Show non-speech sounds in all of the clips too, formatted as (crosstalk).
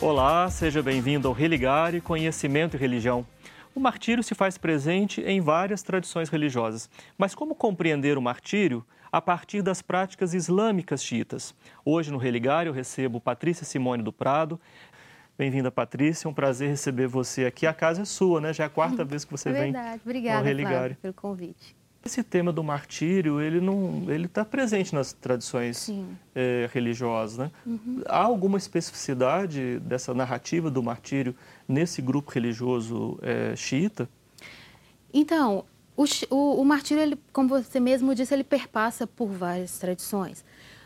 Olá, seja bem-vindo ao Religare Conhecimento e Religião. O martírio se faz presente em várias tradições religiosas, mas como compreender o martírio a partir das práticas islâmicas xiitas? Hoje no Religare eu recebo Patrícia Simone do Prado. Bem-vinda, Patrícia. É um prazer receber você aqui. A casa é sua, né? Já é a quarta (laughs) vez que você é vem verdade. Obrigada, ao Religare. Flávio, pelo convite. Esse tema do martírio, ele não, ele está presente nas tradições é, religiosas, né? Uhum. Há alguma especificidade dessa narrativa do martírio nesse grupo religioso é, xiita? Então, o, o, o martírio, ele, como você mesmo disse, ele perpassa por várias tradições.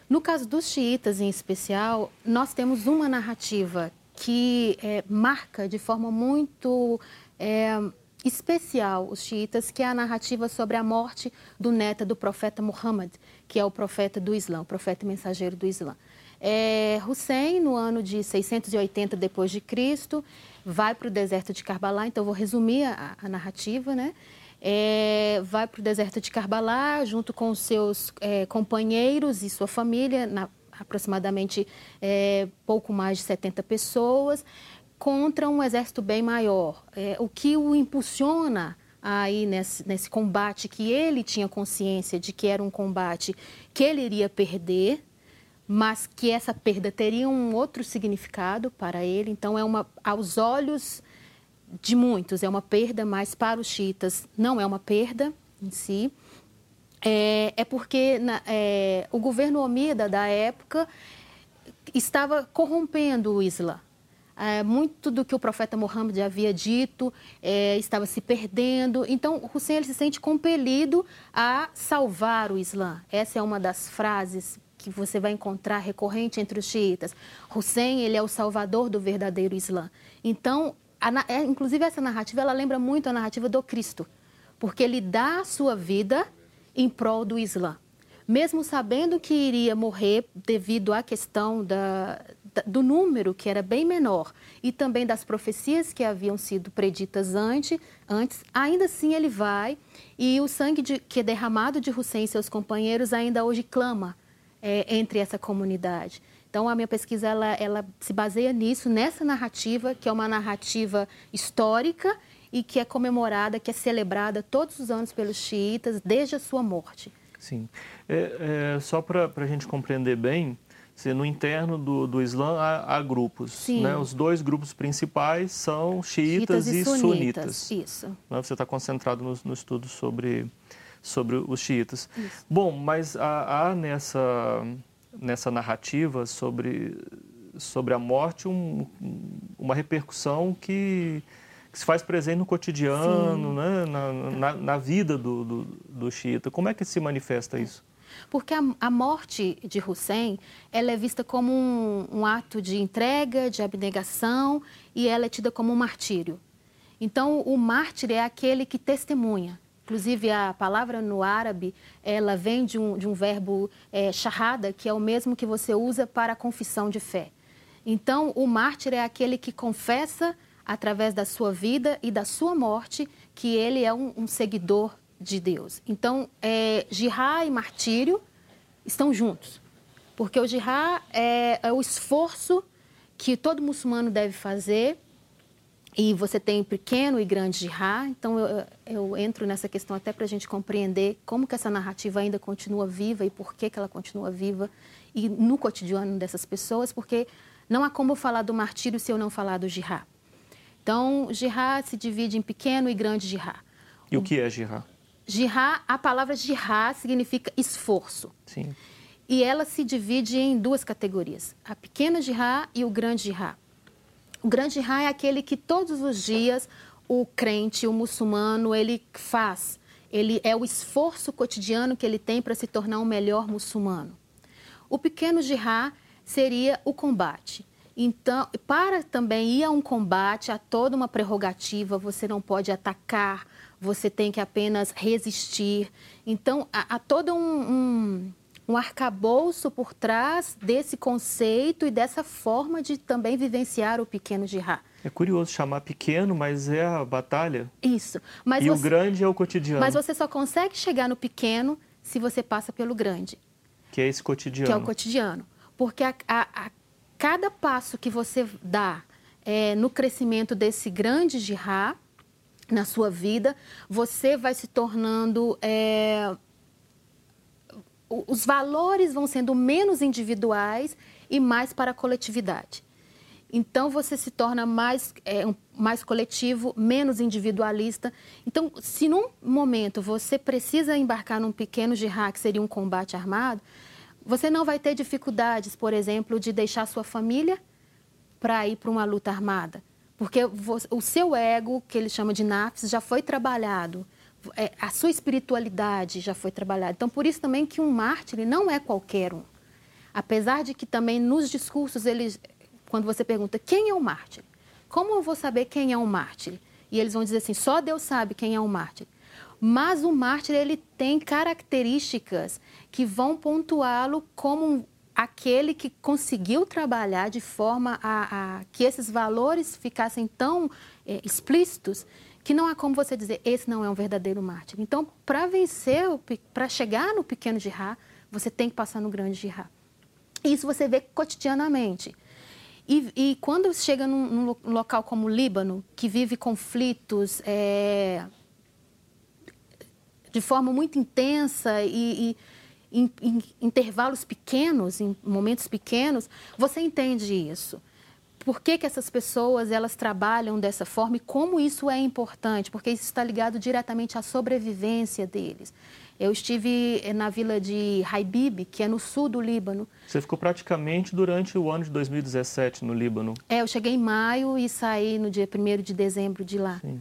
No caso dos xiitas, em especial, nós temos uma narrativa que é, marca de forma muito é, especial os xiitas, que é a narrativa sobre a morte do neto do profeta Muhammad, que é o profeta do Islã, o profeta mensageiro do Islã. É, Hussein, no ano de 680 depois de Cristo, vai para o deserto de Karbala. Então, vou resumir a, a narrativa, né? É, vai para o deserto de Karbala junto com seus é, companheiros e sua família, na, aproximadamente é, pouco mais de 70 pessoas contra um exército bem maior. É, o que o impulsiona aí nesse, nesse combate que ele tinha consciência de que era um combate que ele iria perder, mas que essa perda teria um outro significado para ele. Então, é uma, aos olhos de muitos, é uma perda, mas para os chiitas não é uma perda em si. É, é porque na, é, o governo omida da época estava corrompendo o Islã. É, muito do que o profeta Muhammad havia dito é, estava se perdendo. Então, Hussein ele se sente compelido a salvar o Islã. Essa é uma das frases que você vai encontrar recorrente entre os xiitas. Hussein ele é o salvador do verdadeiro Islã. Então, a, é, inclusive essa narrativa ela lembra muito a narrativa do Cristo, porque ele dá a sua vida em prol do Islã mesmo sabendo que iria morrer devido à questão da, do número, que era bem menor, e também das profecias que haviam sido preditas antes, antes ainda assim ele vai, e o sangue de, que é derramado de Hussein e seus companheiros ainda hoje clama é, entre essa comunidade. Então, a minha pesquisa ela, ela se baseia nisso, nessa narrativa, que é uma narrativa histórica e que é comemorada, que é celebrada todos os anos pelos xiitas desde a sua morte. Sim. É, é, só para a gente compreender bem, no interno do, do Islã há, há grupos. Né? Os dois grupos principais são xiitas, e, e sunitas. sunitas. Isso. Né? Você está concentrado no, no, estudo sobre, sobre os xiitas. Isso. Bom, mas há, há, nessa, nessa narrativa sobre, sobre a morte um, uma repercussão que, que se faz presente no cotidiano, né? na, na, na, vida do, do, do xiita. Como é que se manifesta isso? Porque a, a morte de Hussein ela é vista como um, um ato de entrega, de abnegação, e ela é tida como um martírio. Então, o mártir é aquele que testemunha. Inclusive, a palavra no árabe, ela vem de um, de um verbo é, shahada, que é o mesmo que você usa para a confissão de fé. Então, o mártir é aquele que confessa, através da sua vida e da sua morte, que ele é um, um seguidor de Deus. Então, é, jihá e martírio estão juntos, porque o jihá é, é o esforço que todo muçulmano deve fazer e você tem pequeno e grande jihá, então eu, eu entro nessa questão até para a gente compreender como que essa narrativa ainda continua viva e por que, que ela continua viva e no cotidiano dessas pessoas, porque não há como falar do martírio se eu não falar do jihá. Então, jihá se divide em pequeno e grande jihá. E o que é jihá? Jihá, a palavra jihá significa esforço. Sim. E ela se divide em duas categorias: a pequena jihá e o grande jihá. O grande jihá é aquele que todos os dias o crente, o muçulmano, ele faz. Ele é o esforço cotidiano que ele tem para se tornar um melhor muçulmano. O pequeno jihá seria o combate. Então, para também ir a um combate, há toda uma prerrogativa, você não pode atacar, você tem que apenas resistir. Então, há, há todo um, um, um arcabouço por trás desse conceito e dessa forma de também vivenciar o pequeno jihad. É curioso chamar pequeno, mas é a batalha. Isso. Mas e você, o grande é o cotidiano. Mas você só consegue chegar no pequeno se você passa pelo grande. Que é esse cotidiano. Que é o cotidiano. Porque a, a, a cada passo que você dá é, no crescimento desse grande jihá na sua vida, você vai se tornando. É, os valores vão sendo menos individuais e mais para a coletividade. Então você se torna mais, é, mais coletivo, menos individualista. Então, se num momento você precisa embarcar num pequeno jihad, que seria um combate armado, você não vai ter dificuldades, por exemplo, de deixar sua família para ir para uma luta armada. Porque o seu ego, que ele chama de nafs, já foi trabalhado. É, a sua espiritualidade já foi trabalhada. Então, por isso também que um mártir não é qualquer um. Apesar de que também nos discursos, eles, quando você pergunta quem é o mártir, como eu vou saber quem é um mártir? E eles vão dizer assim, só Deus sabe quem é um mártir. Mas o mártir ele tem características que vão pontuá-lo como aquele que conseguiu trabalhar de forma a, a que esses valores ficassem tão é, explícitos que não há como você dizer esse não é um verdadeiro mártir. Então, para vencer, para chegar no pequeno jihad, você tem que passar no grande jihad. Isso você vê cotidianamente. E, e quando chega num, num, local como o Líbano, que vive conflitos é, de forma muito intensa e, e em, em intervalos pequenos, em momentos pequenos, você entende isso. Por que, que essas pessoas elas trabalham dessa forma e como isso é importante? Porque isso está ligado diretamente à sobrevivência deles. Eu estive eh, na vila de Haibib, que é no sul do Líbano. Você ficou praticamente durante o ano de 2017 no Líbano? É, eu cheguei em maio e saí no dia 1 de dezembro de lá. Sim.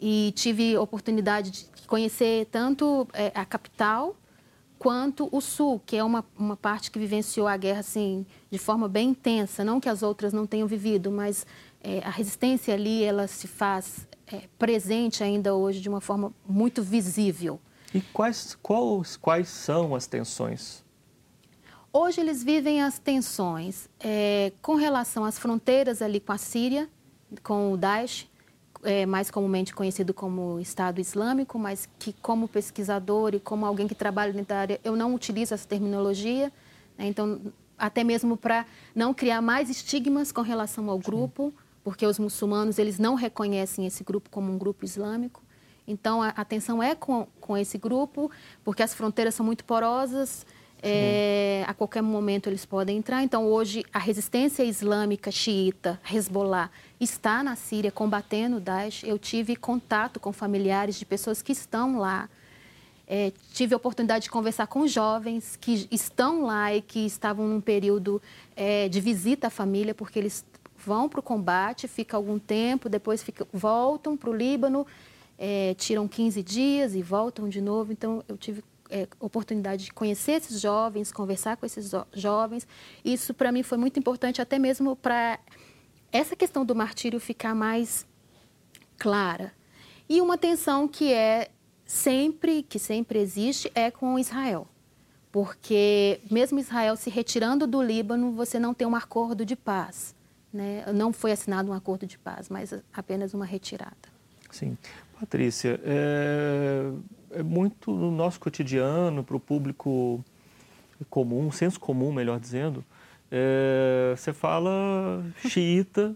E tive oportunidade de conhecer tanto é, a capital quanto o sul, que é uma, uma parte que vivenciou a guerra assim de forma bem intensa, não que as outras não tenham vivido, mas é, a resistência ali ela se faz é, presente ainda hoje de uma forma muito visível. E quais, quais, quais são as tensões? Hoje eles vivem as tensões é, com relação às fronteiras ali com a Síria, com o Daesh, é, mais comumente conhecido como Estado Islâmico, mas que como pesquisador e como alguém que trabalha nessa área, eu não utilizo essa terminologia. Né? Então, até mesmo para não criar mais estigmas com relação ao grupo, porque os muçulmanos eles não reconhecem esse grupo como um grupo islâmico. Então, a atenção é com, com esse grupo, porque as fronteiras são muito porosas, é, a qualquer momento eles podem entrar. Então, hoje, a resistência islâmica xiita, Hezbollah, está na Síria combatendo o Daesh. Eu tive contato com familiares de pessoas que estão lá. É, tive a oportunidade de conversar com jovens que estão lá e que estavam num período é, de visita à família, porque eles vão para o combate, ficam algum tempo, depois fica, voltam para o Líbano, é, tiram 15 dias e voltam de novo. Então, eu tive é, oportunidade de conhecer esses jovens, conversar com esses jovens. Isso, para mim, foi muito importante, até mesmo para essa questão do martírio ficar mais clara. E uma tensão que é sempre, que sempre existe, é com Israel. Porque mesmo Israel se retirando do Líbano, você não tem um acordo de paz. Né? Não foi assinado um acordo de paz, mas apenas uma retirada. Sim. Patrícia, é é muito no nosso cotidiano, para o público comum, senso comum, melhor dizendo. É, você fala xiita,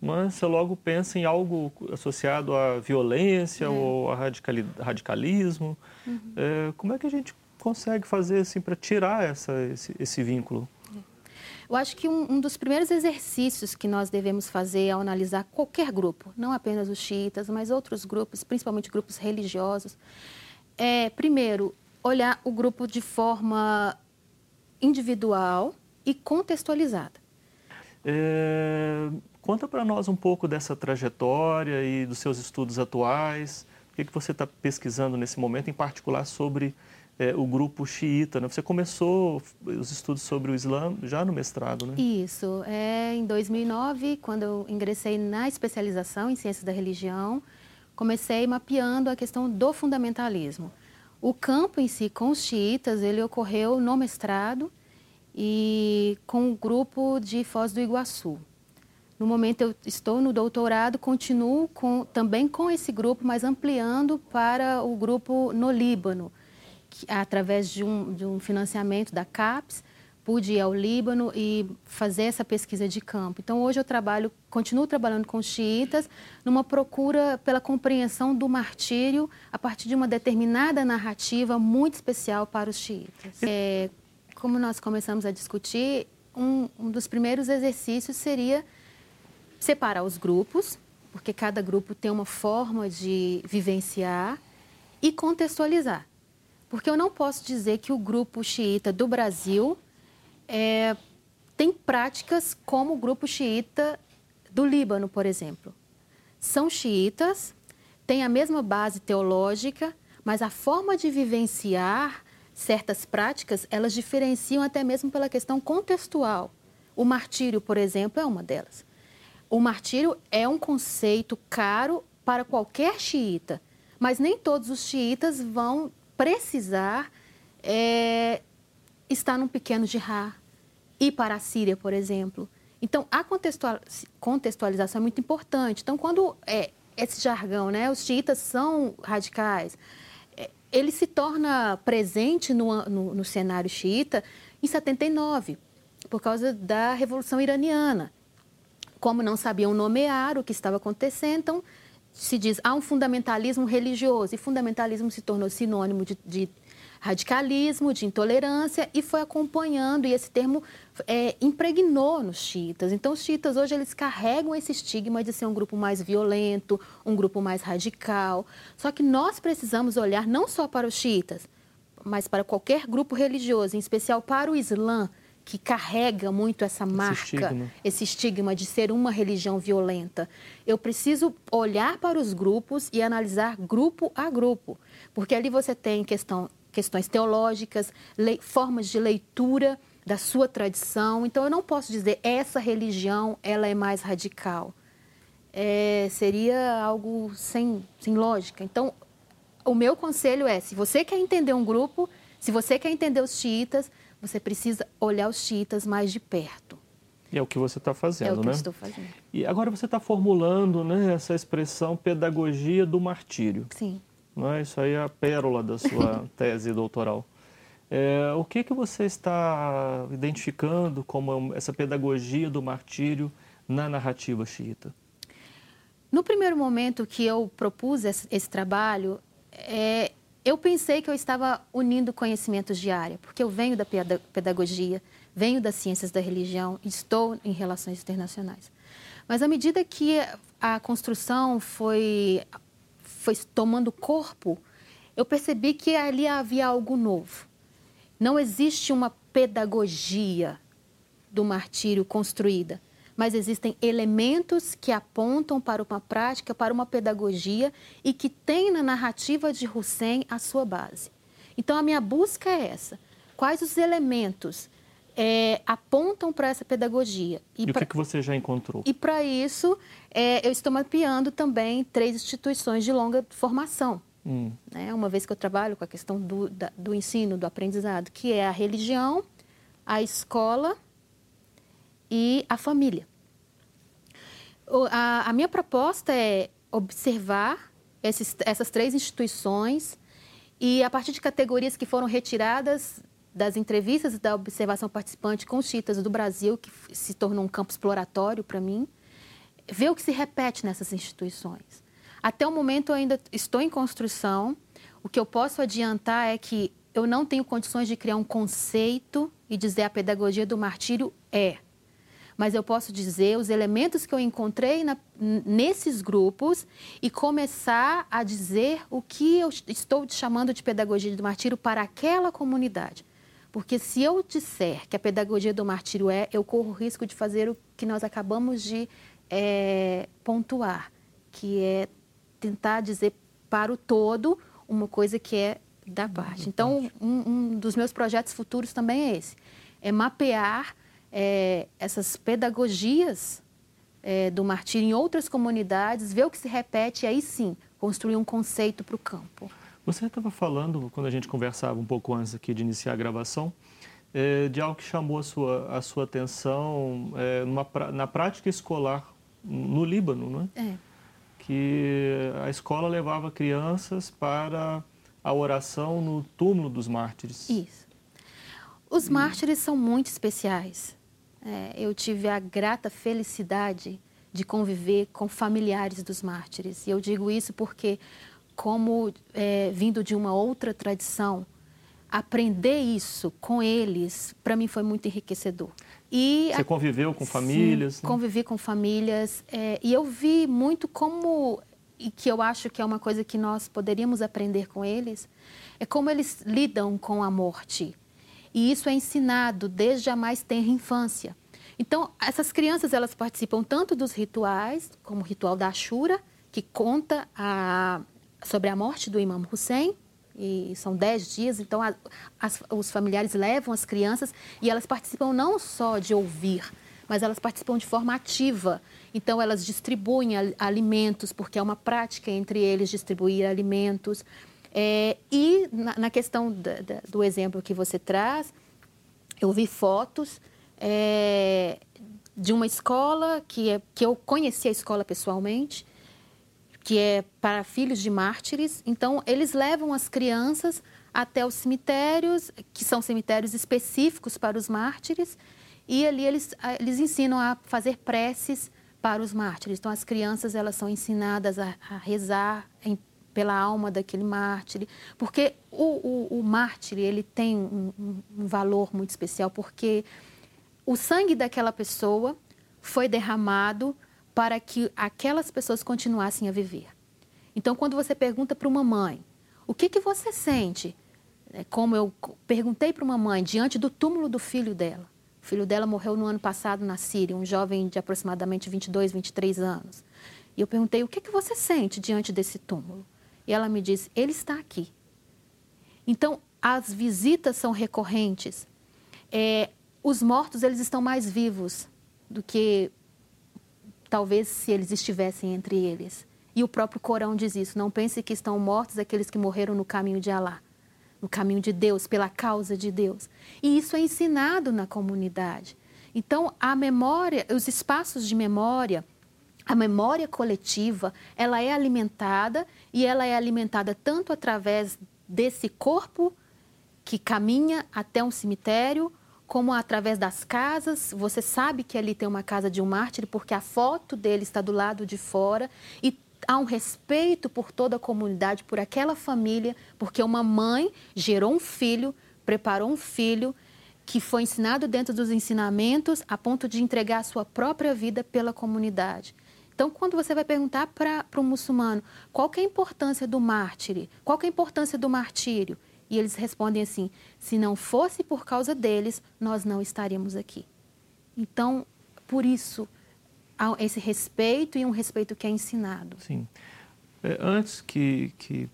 mas você logo pensa em algo associado à violência é. ou a radicalismo. Uhum. É, como é que a gente consegue fazer assim para tirar essa, esse, esse vínculo? Eu acho que um, um, dos primeiros exercícios que nós devemos fazer ao analisar qualquer grupo, não apenas os xiitas, mas outros grupos, principalmente grupos religiosos, é, primeiro, olhar o grupo de forma individual e contextualizada. É, conta para nós um pouco dessa trajetória e dos seus estudos atuais. O que, que você está pesquisando nesse momento, em particular sobre é, o grupo xiita. Né? Você começou os estudos sobre o Islã já no mestrado, né? Isso. É, em 2009, quando eu ingressei na especialização em Ciências da Religião, comecei mapeando a questão do fundamentalismo. O campo em si, com os xiitas, ele ocorreu no mestrado e com o grupo de Foz do Iguaçu. No momento eu estou no doutorado, continuo com, também com esse grupo, mas ampliando para o grupo no Líbano, através de um, de um financiamento da CAPES, pude ir ao Líbano e fazer essa pesquisa de campo. Então, hoje eu trabalho, continuo trabalhando com xiitas numa procura pela compreensão do martírio a partir de uma determinada narrativa muito especial para os xiitas. É, como nós começamos a discutir, um, um dos primeiros exercícios seria separar os grupos, porque cada grupo tem uma forma de vivenciar e contextualizar. Porque eu não posso dizer que o grupo xiita do Brasil é, tem práticas como o grupo xiita do Líbano, por exemplo. São xiitas, têm a mesma base teológica, mas a forma de vivenciar certas práticas, elas diferenciam até mesmo pela questão contextual. O martírio, por exemplo, é uma delas. O martírio é um conceito caro para qualquer xiita, mas nem todos os xiitas vão precisar é, estar num pequeno jihad, ir para a Síria, por exemplo. Então, a contextualização é muito importante. Então, quando é, esse jargão, né, os xiitas são radicais, é, ele se torna presente no, no, no cenário xiita em 79, por causa da Revolução Iraniana. Como não sabiam nomear o que estava acontecendo, então se diz há um fundamentalismo religioso e fundamentalismo se tornou sinônimo de, de radicalismo, de intolerância e foi acompanhando e esse termo é, impregnou nos chiitas. Então os chiitas hoje eles carregam esse estigma de ser um grupo mais violento, um grupo mais radical. Só que nós precisamos olhar não só para os chiitas, mas para qualquer grupo religioso, em especial para o Islã, que carrega muito essa marca, esse estigma. esse estigma de ser uma religião violenta. Eu preciso olhar para os grupos e analisar grupo a grupo, porque ali você tem questão, questões teológicas, lei, formas de leitura da sua tradição. Então, eu não posso dizer essa religião ela é mais radical. É, seria algo sem, sem lógica. Então, o meu conselho é: se você quer entender um grupo, se você quer entender os xiitas, você precisa olhar os xiitas mais de perto. E é o que você está fazendo, né? É o que né? eu estou fazendo. E agora você está formulando né, essa expressão pedagogia do martírio. Sim. Não é? Isso aí é a pérola da sua (laughs) tese doutoral. É, o que, que você está identificando como essa pedagogia do martírio na narrativa xiita? No primeiro momento que eu propus esse, esse trabalho, é, eu pensei que eu estava unindo conhecimentos de área, porque eu venho da pedagogia, venho das ciências da religião, estou em relações internacionais. Mas à medida que a construção foi, foi tomando corpo, eu percebi que ali havia algo novo. Não existe uma pedagogia do martírio construída mas existem elementos que apontam para uma prática, para uma pedagogia e que tem na narrativa de Hussein a sua base. Então, a minha busca é essa. Quais os elementos é, apontam para essa pedagogia? E, e pra... o que, que, você já encontrou? E, para isso, é, eu estou mapeando também três instituições de longa formação. Hum. Né? Uma vez que eu trabalho com a questão do, da, do ensino, do aprendizado, que é a religião, a escola e a família. A, a minha proposta é observar esses, essas três instituições e, a partir de categorias que foram retiradas das entrevistas da observação participante com os chiitas do Brasil, que se tornou um campo exploratório para mim, ver o que se repete nessas instituições. Até o momento eu ainda estou em construção. O que eu posso adiantar é que eu não tenho condições de criar um conceito e dizer a pedagogia do martírio é mas eu posso dizer os elementos que eu encontrei na, nesses grupos e começar a dizer o que eu estou chamando de pedagogia do martírio para aquela comunidade. Porque se eu disser que a pedagogia do martírio é, eu corro o risco de fazer o que nós acabamos de é, pontuar, que é tentar dizer para o todo uma coisa que é da parte. Então, um, um dos meus projetos futuros também é esse, é mapear é, essas pedagogias é, do martírio em outras comunidades, ver o que se repete e aí sim construir um conceito para o campo. Você estava falando, quando a gente conversava um pouco antes aqui de iniciar a gravação, é, de algo que chamou a sua, a sua atenção é, numa, na prática escolar no Líbano, não é? É. Que a escola levava crianças para a oração no túmulo dos mártires. Isso. Os mártires são muito especiais. É, eu tive a grata felicidade de conviver com familiares dos mártires. E eu digo isso porque, como é, vindo de uma outra tradição, aprender isso com eles, para mim foi muito enriquecedor. E Você conviveu com famílias? Sim, né? convivi com famílias é, e eu vi muito como e que eu acho que é uma coisa que nós poderíamos aprender com eles é como eles lidam com a morte. E isso é ensinado desde a mais tenra infância. Então, essas crianças elas participam tanto dos rituais, como o ritual da Ashura, que conta a, sobre a morte do Imam Hussein, e são dez dias, então a, as, os familiares levam as crianças e elas participam não só de ouvir, mas elas participam de forma ativa. Então, elas distribuem alimentos, porque é uma prática entre eles distribuir alimentos. É, e na, na questão da, da, do exemplo que você traz, eu vi fotos é, de uma escola que, é, que eu conheci a escola pessoalmente, que é para filhos de mártires. Então, eles levam as crianças até os cemitérios, que são cemitérios específicos para os mártires, e ali eles, eles ensinam a fazer preces para os mártires. Então, as crianças elas são ensinadas a, a rezar em pela alma daquele mártir, porque o, o, o mártir ele tem um, um, valor muito especial, porque o sangue daquela pessoa foi derramado para que aquelas pessoas continuassem a viver. Então, quando você pergunta para uma mãe, o que, que você sente? É como eu perguntei para uma mãe diante do túmulo do filho dela. O filho dela morreu no ano passado na Síria, um jovem de aproximadamente 22, 23 anos. E eu perguntei, o que, que você sente diante desse túmulo? E ela me disse: Ele está aqui. Então, as visitas são recorrentes. É, os mortos eles estão mais vivos do que talvez se eles estivessem entre eles. E o próprio Corão diz isso: não pense que estão mortos aqueles que morreram no caminho de Alá, no caminho de Deus, pela causa de Deus. E isso é ensinado na comunidade. Então, a memória, os espaços de memória, a memória coletiva, ela é alimentada e ela é alimentada tanto através desse corpo que caminha até um cemitério, como através das casas. Você sabe que ali tem uma casa de um mártir porque a foto dele está do lado de fora e há um respeito por toda a comunidade, por aquela família, porque uma mãe gerou um filho, preparou um filho que foi ensinado dentro dos ensinamentos a ponto de entregar a sua própria vida pela comunidade. Então, quando você vai perguntar para o um muçulmano qual é a importância do mártir, qual é a importância do martírio, e eles respondem assim: se não fosse por causa deles, nós não estaríamos aqui. Então, por isso, há esse respeito e um respeito que é ensinado. Sim. É, antes que, que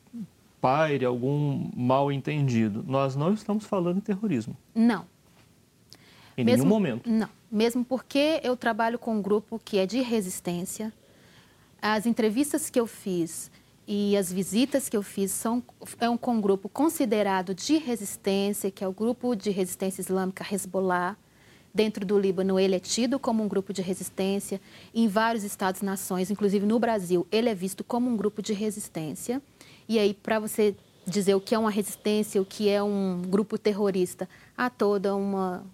paire algum mal entendido, nós não estamos falando em terrorismo. Não. Em mesmo, nenhum momento. Não. Mesmo porque eu trabalho com um grupo que é de resistência. As entrevistas que eu fiz e as visitas que eu fiz são é um, com um grupo considerado de resistência, que é o grupo de resistência islâmica Hezbollah. Dentro do Líbano, ele é tido como um grupo de resistência. Em vários estados-nações, inclusive no Brasil, ele é visto como um grupo de resistência. E aí, para você dizer o que é uma resistência, o que é um grupo terrorista, há toda uma,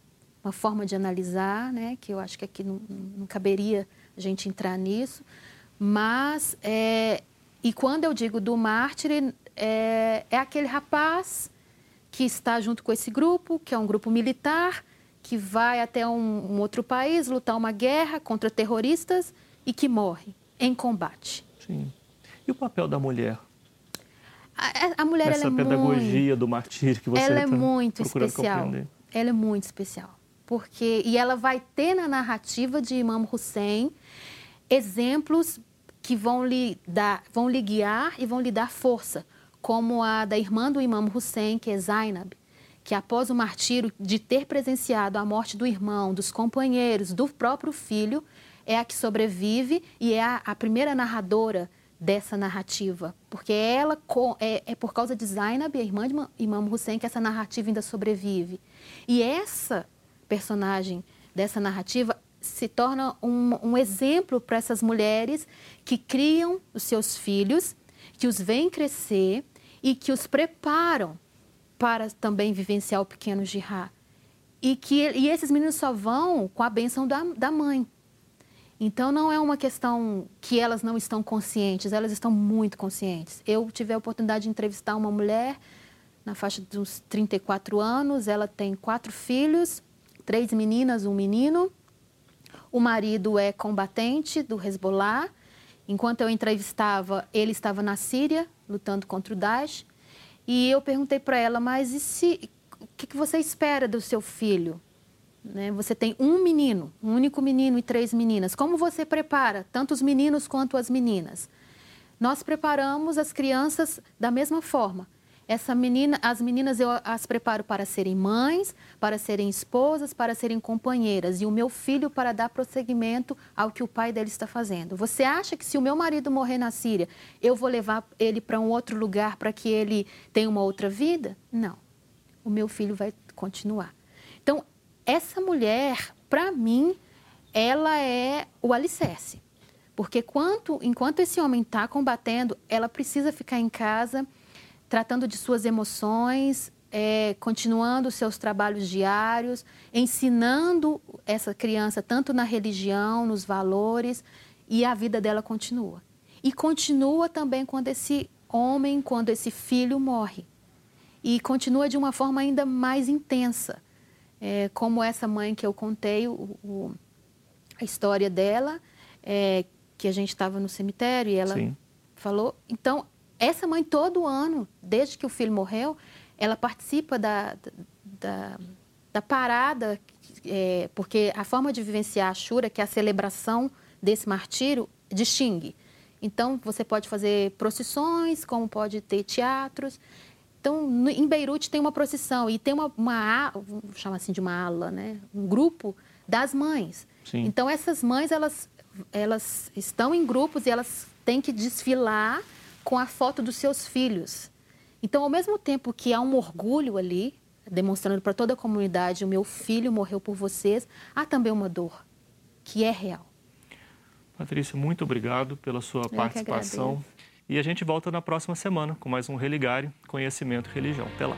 uma forma de analisar, né, que eu acho que aqui não, não caberia a gente entrar nisso, mas, é, e quando eu digo do mártir, é, é aquele rapaz que está junto com esse grupo, que é um grupo militar, que vai até um, um outro país lutar uma guerra contra terroristas e que morre em combate. Sim. E o papel da mulher? A, a mulher Essa ela é pedagogia muito, do martírio que você ela é tá muito especial. Compreender. Ela é muito especial porque e ela vai ter na narrativa de Imam Hussein exemplos que vão lhe dar, vão lhe guiar e vão lhe dar força, como a da irmã do Imam Hussein, que é Zainab, que após o martírio de ter presenciado a morte do irmão, dos companheiros, do próprio filho, é a que sobrevive e é a, a primeira narradora dessa narrativa, porque ela é, é, por causa de Zainab, a irmã de Imam Hussein, que essa narrativa ainda sobrevive. E essa personagem dessa narrativa se torna um, um exemplo para essas mulheres que criam os seus filhos, que os veem crescer e que os preparam para também vivenciar o pequeno jihad. e que e esses meninos só vão com a bênção da, da mãe. Então não é uma questão que elas não estão conscientes, elas estão muito conscientes. Eu tive a oportunidade de entrevistar uma mulher na faixa uns 34 anos, ela tem quatro filhos, três meninas, um menino. O marido é combatente do Hezbollah. Enquanto eu entrevistava, ele estava na Síria, lutando contra o Daesh. E eu perguntei para ela, mas e se, o que, você espera do seu filho? Né? Você tem um menino, um único menino e três meninas. Como você prepara tanto os meninos quanto as meninas? Nós preparamos as crianças da mesma forma. Essa menina, as meninas eu as preparo para serem mães, para serem esposas, para serem companheiras e o meu filho para dar prosseguimento ao que o pai dele está fazendo. Você acha que se o meu marido morrer na Síria, eu vou levar ele para um outro lugar para que ele tenha uma outra vida? Não. O meu filho vai continuar. Então, essa mulher, para mim, ela é o alicerce. Porque quanto, enquanto esse homem está combatendo, ela precisa ficar em casa tratando de suas emoções, é, continuando seus trabalhos diários, ensinando essa criança tanto na religião, nos valores, e a vida dela continua. E continua também quando esse homem, quando esse filho morre. E continua de uma forma ainda mais intensa, é, como essa mãe que eu contei, o, o, a história dela, é, que a gente estava no cemitério e ela Sim. falou. Então, essa mãe, todo ano, desde que o filho morreu, ela participa da, da, da parada, é, porque a forma de vivenciar a Shura, que é a celebração desse martírio, distingue. Então, você pode fazer procissões, como pode ter teatros. Então, no, em Beirute tem uma procissão e tem uma, uma chamar assim de uma ala, né? um grupo das mães. Sim. Então, essas mães, elas, elas estão em grupos e elas têm que desfilar com a foto dos seus filhos. Então, ao mesmo tempo que há um orgulho ali, demonstrando para toda a comunidade: o meu filho morreu por vocês, há também uma dor que é real. Patrícia, muito obrigado pela sua Eu participação. E a gente volta na próxima semana com mais um Religare Conhecimento e Religião. Até lá.